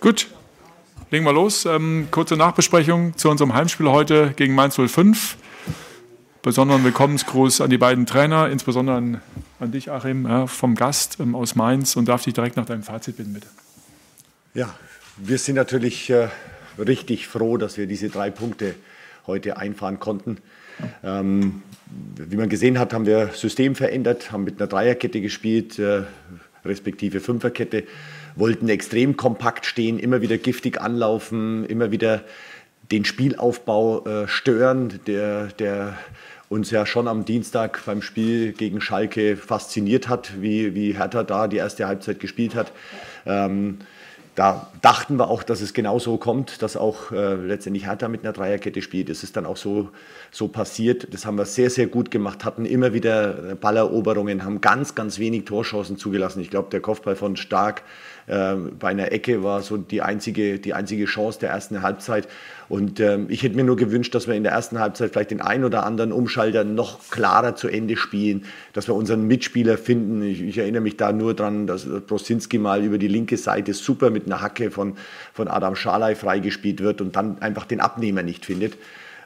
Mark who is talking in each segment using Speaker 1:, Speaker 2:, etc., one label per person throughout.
Speaker 1: Gut, legen wir los. Ähm, kurze Nachbesprechung zu unserem Heimspiel heute gegen Mainz 05. Besonderen Willkommensgruß an die beiden Trainer, insbesondere an, an dich, Achim, ja, vom Gast ähm, aus Mainz und darf dich direkt nach deinem Fazit bitten, bitte.
Speaker 2: Ja, wir sind natürlich äh, richtig froh, dass wir diese drei Punkte heute einfahren konnten. Ähm, wie man gesehen hat, haben wir System verändert, haben mit einer Dreierkette gespielt, äh, respektive Fünferkette, wollten extrem kompakt stehen, immer wieder giftig anlaufen, immer wieder den Spielaufbau äh, stören, der, der uns ja schon am Dienstag beim Spiel gegen Schalke fasziniert hat, wie, wie Hertha da die erste Halbzeit gespielt hat. Ähm, da dachten wir auch, dass es genau so kommt, dass auch äh, letztendlich Hertha mit einer Dreierkette spielt. Es ist dann auch so, so passiert. Das haben wir sehr, sehr gut gemacht, hatten immer wieder Balleroberungen, haben ganz, ganz wenig Torchancen zugelassen. Ich glaube, der Kopfball von Stark äh, bei einer Ecke war so die einzige, die einzige Chance der ersten Halbzeit. Und ähm, ich hätte mir nur gewünscht, dass wir in der ersten Halbzeit vielleicht den ein oder anderen Umschalter noch klarer zu Ende spielen, dass wir unseren Mitspieler finden. Ich, ich erinnere mich da nur dran, dass Brosinski mal über die linke Seite super mit einer Hacke von, von Adam Schalay freigespielt wird und dann einfach den Abnehmer nicht findet.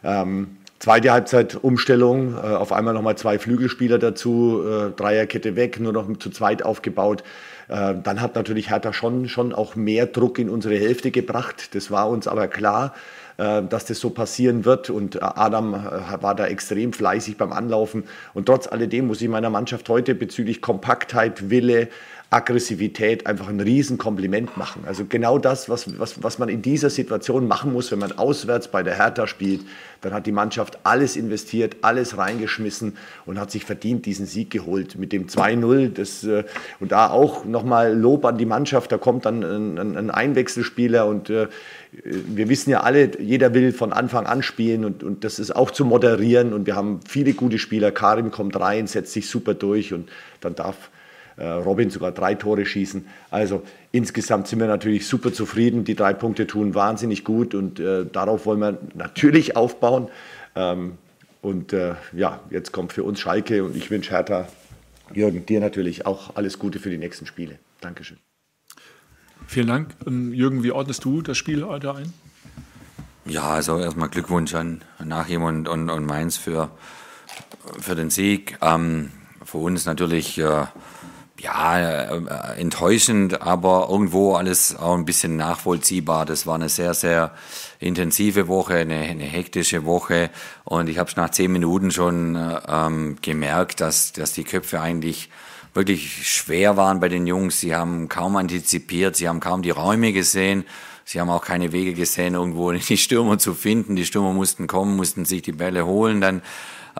Speaker 2: Ähm, Zweite Halbzeit Umstellung, äh, auf einmal nochmal zwei Flügelspieler dazu, äh, Dreierkette weg, nur noch zu zweit aufgebaut. Äh, dann hat natürlich Hertha schon, schon auch mehr Druck in unsere Hälfte gebracht. Das war uns aber klar, dass das so passieren wird. Und Adam äh, war da extrem fleißig beim Anlaufen. Und trotz alledem muss ich meiner Mannschaft heute bezüglich Kompaktheit, Wille, Aggressivität einfach ein Riesenkompliment machen. Also genau das, was, was, was man in dieser Situation machen muss, wenn man auswärts bei der Hertha spielt, dann hat die Mannschaft alles investiert, alles reingeschmissen und hat sich verdient diesen Sieg geholt mit dem 2-0. Äh, und da auch nochmal Lob an die Mannschaft, da kommt dann ein, ein Einwechselspieler und äh, wir wissen ja alle, jeder will von Anfang an spielen und, und das ist auch zu moderieren und wir haben viele gute Spieler. Karim kommt rein, setzt sich super durch und dann darf äh, Robin sogar drei Tore schießen. Also insgesamt sind wir natürlich super zufrieden. Die drei Punkte tun wahnsinnig gut und äh, darauf wollen wir natürlich aufbauen. Ähm, und äh, ja, jetzt kommt für uns Schalke und ich wünsche Hertha, Jürgen, dir natürlich auch alles Gute für die nächsten Spiele. Dankeschön.
Speaker 1: Vielen Dank. Ähm, Jürgen, wie ordnest du das Spiel heute ein?
Speaker 3: Ja, also erstmal Glückwunsch an Nachim und, und, und Mainz für, für den Sieg. Ähm, für uns natürlich äh, ja, äh, enttäuschend, aber irgendwo alles auch ein bisschen nachvollziehbar. Das war eine sehr, sehr intensive Woche, eine, eine hektische Woche und ich habe nach zehn Minuten schon äh, ähm, gemerkt, dass, dass die Köpfe eigentlich wirklich schwer waren bei den Jungs. Sie haben kaum antizipiert, sie haben kaum die Räume gesehen. Sie haben auch keine Wege gesehen, irgendwo die Stürmer zu finden. Die Stürmer mussten kommen, mussten sich die Bälle holen. Dann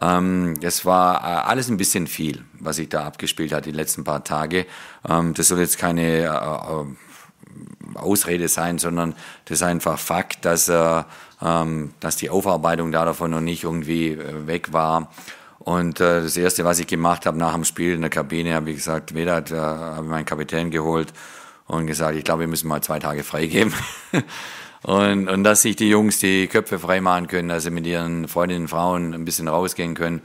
Speaker 3: ähm, das war äh, alles ein bisschen viel, was sich da abgespielt hat die letzten paar Tage. Ähm, das soll jetzt keine äh, äh, Ausrede sein, sondern das ist einfach Fakt, dass, äh, ähm, dass die Aufarbeitung da davon noch nicht irgendwie äh, weg war. Und äh, das Erste, was ich gemacht habe nach dem Spiel in der Kabine, habe ich gesagt, Vedat, äh, habe meinen Kapitän geholt und gesagt, ich glaube, wir müssen mal zwei Tage freigeben. Und, und dass sich die Jungs die Köpfe freimachen können, dass sie mit ihren Freundinnen und Frauen ein bisschen rausgehen können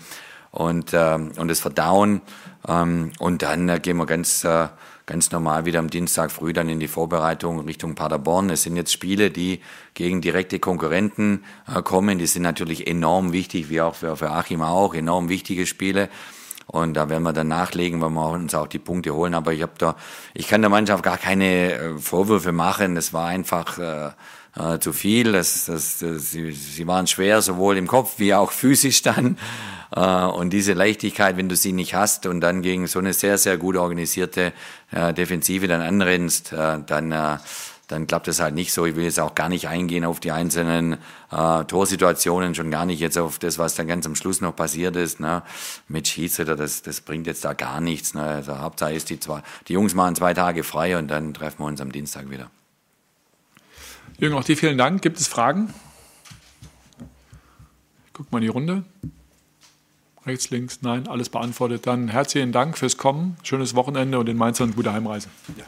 Speaker 3: und, äh, und das verdauen. Ähm, und dann äh, gehen wir ganz, äh, ganz normal wieder am Dienstag früh dann in die Vorbereitung Richtung Paderborn. Es sind jetzt Spiele, die gegen direkte Konkurrenten äh, kommen. Die sind natürlich enorm wichtig, wie auch für, für Achim auch, enorm wichtige Spiele. Und da werden wir dann nachlegen, wenn wir uns auch die Punkte holen. Aber ich habe da, ich kann der Mannschaft gar keine äh, Vorwürfe machen. Es war einfach äh, äh, zu viel. Das, das, das, sie, sie waren schwer, sowohl im Kopf wie auch physisch dann. Äh, und diese Leichtigkeit, wenn du sie nicht hast und dann gegen so eine sehr, sehr gut organisierte äh, Defensive dann anrennst, äh, dann, äh, dann klappt es halt nicht so. Ich will jetzt auch gar nicht eingehen auf die einzelnen äh, Torsituationen, schon gar nicht jetzt auf das, was dann ganz am Schluss noch passiert ist. Ne? Mit Schiedsrichter, das, das bringt jetzt da gar nichts. Ne? Also Hauptsache ist, die, zwei, die Jungs machen zwei Tage frei und dann treffen wir uns am Dienstag wieder.
Speaker 1: Jürgen, auch dir vielen Dank. Gibt es Fragen? Ich guck mal in die Runde. Rechts, links, nein, alles beantwortet. Dann herzlichen Dank fürs Kommen. Schönes Wochenende und in Mainz eine gute Heimreise. Ja.